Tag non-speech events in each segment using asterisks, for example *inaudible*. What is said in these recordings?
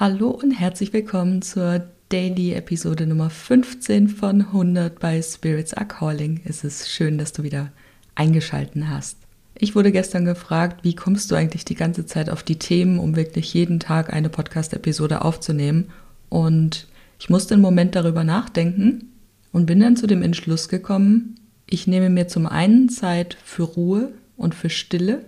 Hallo und herzlich willkommen zur Daily Episode Nummer 15 von 100 bei Spirits Are Calling. Es ist schön, dass du wieder eingeschalten hast. Ich wurde gestern gefragt, wie kommst du eigentlich die ganze Zeit auf die Themen, um wirklich jeden Tag eine Podcast-Episode aufzunehmen? Und ich musste einen Moment darüber nachdenken und bin dann zu dem Entschluss gekommen, ich nehme mir zum einen Zeit für Ruhe und für Stille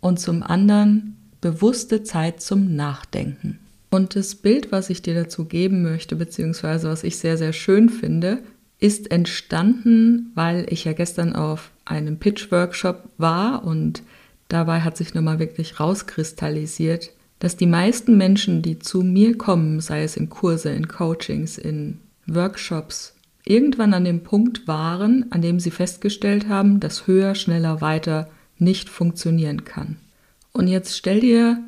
und zum anderen bewusste Zeit zum Nachdenken. Und das Bild, was ich dir dazu geben möchte, beziehungsweise was ich sehr, sehr schön finde, ist entstanden, weil ich ja gestern auf einem Pitch-Workshop war und dabei hat sich nochmal wirklich rauskristallisiert, dass die meisten Menschen, die zu mir kommen, sei es in Kurse, in Coachings, in Workshops, irgendwann an dem Punkt waren, an dem sie festgestellt haben, dass höher, schneller, weiter nicht funktionieren kann. Und jetzt stell dir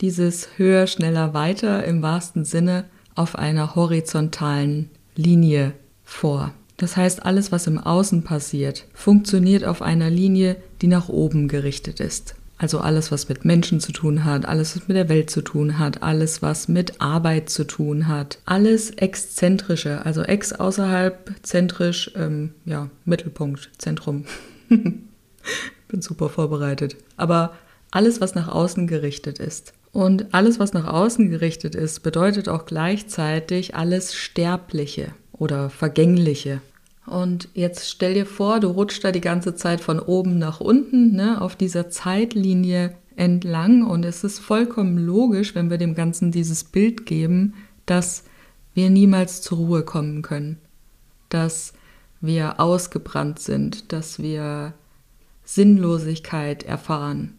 dieses höher, schneller, weiter im wahrsten Sinne auf einer horizontalen Linie vor. Das heißt, alles, was im Außen passiert, funktioniert auf einer Linie, die nach oben gerichtet ist. Also alles, was mit Menschen zu tun hat, alles, was mit der Welt zu tun hat, alles, was mit Arbeit zu tun hat, alles exzentrische, also ex außerhalb, zentrisch, ähm, ja, Mittelpunkt, Zentrum. *laughs* Bin super vorbereitet. Aber alles, was nach außen gerichtet ist. Und alles, was nach außen gerichtet ist, bedeutet auch gleichzeitig alles Sterbliche oder Vergängliche. Und jetzt stell dir vor, du rutschst da die ganze Zeit von oben nach unten, ne, auf dieser Zeitlinie entlang. Und es ist vollkommen logisch, wenn wir dem Ganzen dieses Bild geben, dass wir niemals zur Ruhe kommen können. Dass wir ausgebrannt sind, dass wir Sinnlosigkeit erfahren.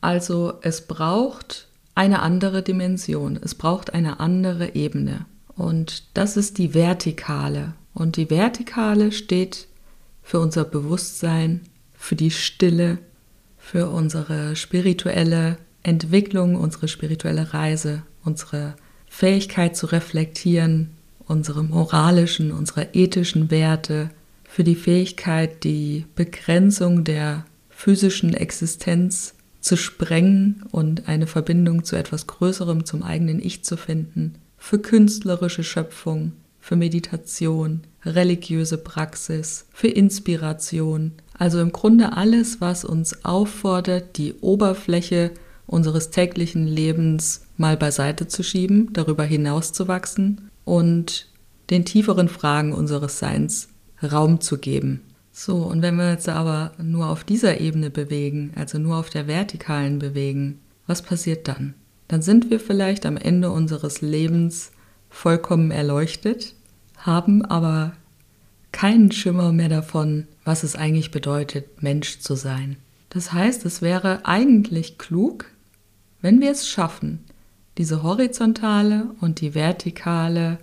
Also es braucht eine andere Dimension, es braucht eine andere Ebene. Und das ist die Vertikale. Und die Vertikale steht für unser Bewusstsein, für die Stille, für unsere spirituelle Entwicklung, unsere spirituelle Reise, unsere Fähigkeit zu reflektieren, unsere moralischen, unsere ethischen Werte, für die Fähigkeit, die Begrenzung der physischen Existenz zu sprengen und eine Verbindung zu etwas Größerem, zum eigenen Ich zu finden, für künstlerische Schöpfung, für Meditation, religiöse Praxis, für Inspiration. Also im Grunde alles, was uns auffordert, die Oberfläche unseres täglichen Lebens mal beiseite zu schieben, darüber hinauszuwachsen und den tieferen Fragen unseres Seins Raum zu geben. So, und wenn wir jetzt aber nur auf dieser Ebene bewegen, also nur auf der vertikalen bewegen, was passiert dann? Dann sind wir vielleicht am Ende unseres Lebens vollkommen erleuchtet, haben aber keinen Schimmer mehr davon, was es eigentlich bedeutet, Mensch zu sein. Das heißt, es wäre eigentlich klug, wenn wir es schaffen, diese horizontale und die vertikale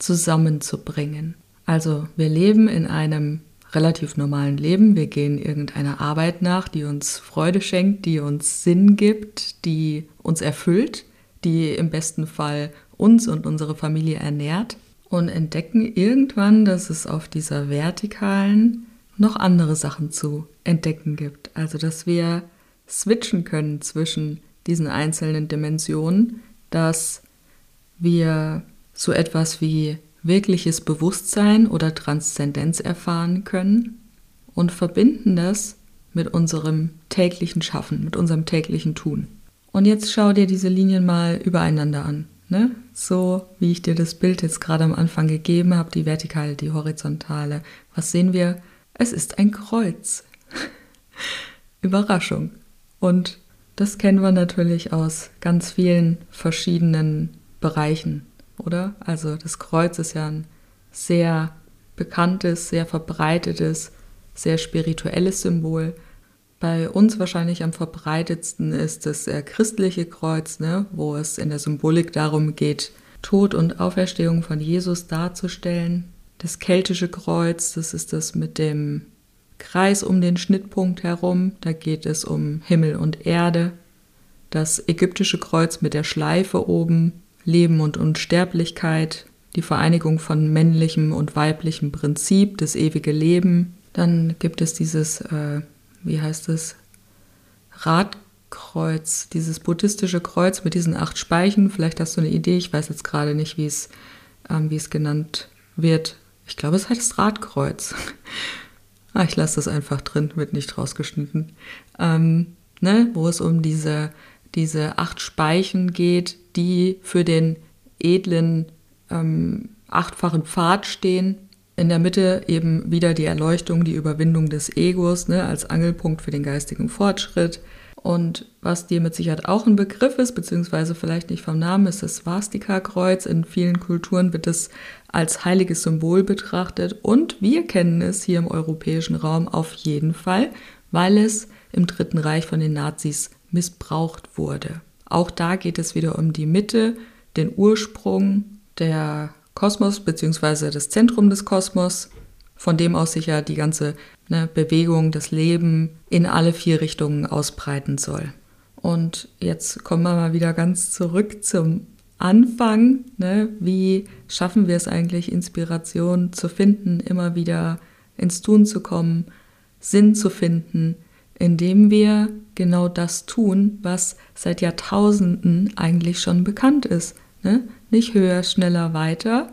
zusammenzubringen. Also wir leben in einem relativ normalen Leben. Wir gehen irgendeiner Arbeit nach, die uns Freude schenkt, die uns Sinn gibt, die uns erfüllt, die im besten Fall uns und unsere Familie ernährt und entdecken irgendwann, dass es auf dieser vertikalen noch andere Sachen zu entdecken gibt. Also dass wir switchen können zwischen diesen einzelnen Dimensionen, dass wir so etwas wie wirkliches Bewusstsein oder Transzendenz erfahren können und verbinden das mit unserem täglichen Schaffen, mit unserem täglichen Tun. Und jetzt schau dir diese Linien mal übereinander an. Ne? So wie ich dir das Bild jetzt gerade am Anfang gegeben habe, die vertikale, die horizontale. Was sehen wir? Es ist ein Kreuz. *laughs* Überraschung. Und das kennen wir natürlich aus ganz vielen verschiedenen Bereichen oder? Also das Kreuz ist ja ein sehr bekanntes, sehr verbreitetes, sehr spirituelles Symbol. Bei uns wahrscheinlich am verbreitetsten ist das christliche Kreuz, ne, wo es in der Symbolik darum geht, Tod und Auferstehung von Jesus darzustellen. Das keltische Kreuz, das ist das mit dem Kreis um den Schnittpunkt herum, da geht es um Himmel und Erde. Das ägyptische Kreuz mit der Schleife oben, Leben und Unsterblichkeit, die Vereinigung von männlichem und weiblichem Prinzip, das ewige Leben. Dann gibt es dieses, äh, wie heißt es, Rad, Kreuz, dieses buddhistische Kreuz mit diesen acht Speichen. Vielleicht hast du eine Idee, ich weiß jetzt gerade nicht, wie es, ähm, wie es genannt wird. Ich glaube, es heißt Radkreuz. *laughs* ah, ich lasse das einfach drin, wird nicht rausgeschnitten. Ähm, ne, wo es um diese, diese acht Speichen geht, die für den edlen ähm, achtfachen Pfad stehen. In der Mitte eben wieder die Erleuchtung, die Überwindung des Egos ne, als Angelpunkt für den geistigen Fortschritt. Und was dir mit Sicherheit auch ein Begriff ist, beziehungsweise vielleicht nicht vom Namen, ist das Swastika-Kreuz. In vielen Kulturen wird es als heiliges Symbol betrachtet. Und wir kennen es hier im europäischen Raum auf jeden Fall, weil es im Dritten Reich von den Nazis missbraucht wurde. Auch da geht es wieder um die Mitte, den Ursprung der Kosmos bzw. das Zentrum des Kosmos, von dem aus sich ja die ganze ne, Bewegung, das Leben in alle vier Richtungen ausbreiten soll. Und jetzt kommen wir mal wieder ganz zurück zum Anfang. Ne? Wie schaffen wir es eigentlich, Inspiration zu finden, immer wieder ins Tun zu kommen, Sinn zu finden, indem wir genau das tun, was seit Jahrtausenden eigentlich schon bekannt ist. Ne? Nicht höher, schneller, weiter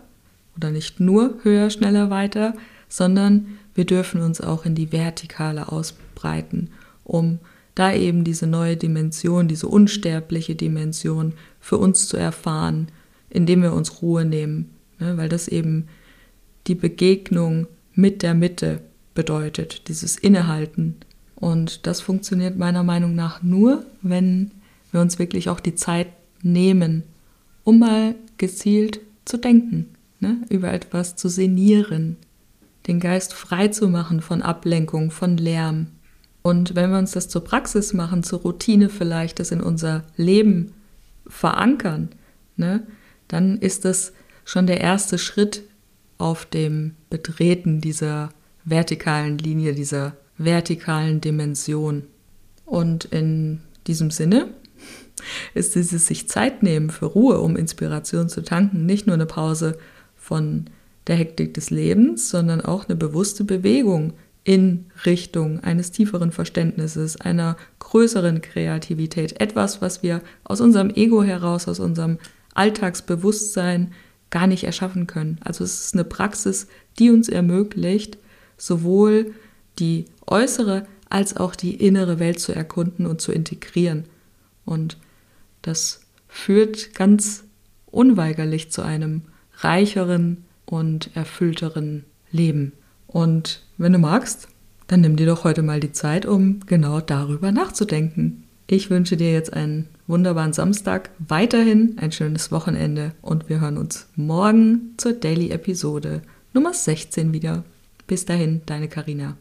oder nicht nur höher, schneller, weiter, sondern wir dürfen uns auch in die Vertikale ausbreiten, um da eben diese neue Dimension, diese unsterbliche Dimension für uns zu erfahren, indem wir uns Ruhe nehmen, ne? weil das eben die Begegnung mit der Mitte bedeutet, dieses Innehalten. Und das funktioniert meiner Meinung nach nur, wenn wir uns wirklich auch die Zeit nehmen, um mal gezielt zu denken, ne? über etwas zu sinnieren, den Geist frei zu machen von Ablenkung, von Lärm. Und wenn wir uns das zur Praxis machen, zur Routine vielleicht, das in unser Leben verankern, ne? dann ist das schon der erste Schritt auf dem Betreten dieser vertikalen Linie, dieser vertikalen Dimension. Und in diesem Sinne ist dieses sich Zeit nehmen für Ruhe, um Inspiration zu tanken, nicht nur eine Pause von der Hektik des Lebens, sondern auch eine bewusste Bewegung in Richtung eines tieferen Verständnisses, einer größeren Kreativität, etwas, was wir aus unserem Ego heraus, aus unserem Alltagsbewusstsein gar nicht erschaffen können. Also es ist eine Praxis, die uns ermöglicht, sowohl die äußere als auch die innere Welt zu erkunden und zu integrieren. Und das führt ganz unweigerlich zu einem reicheren und erfüllteren Leben. Und wenn du magst, dann nimm dir doch heute mal die Zeit, um genau darüber nachzudenken. Ich wünsche dir jetzt einen wunderbaren Samstag, weiterhin ein schönes Wochenende und wir hören uns morgen zur Daily Episode Nummer 16 wieder. Bis dahin, deine Karina.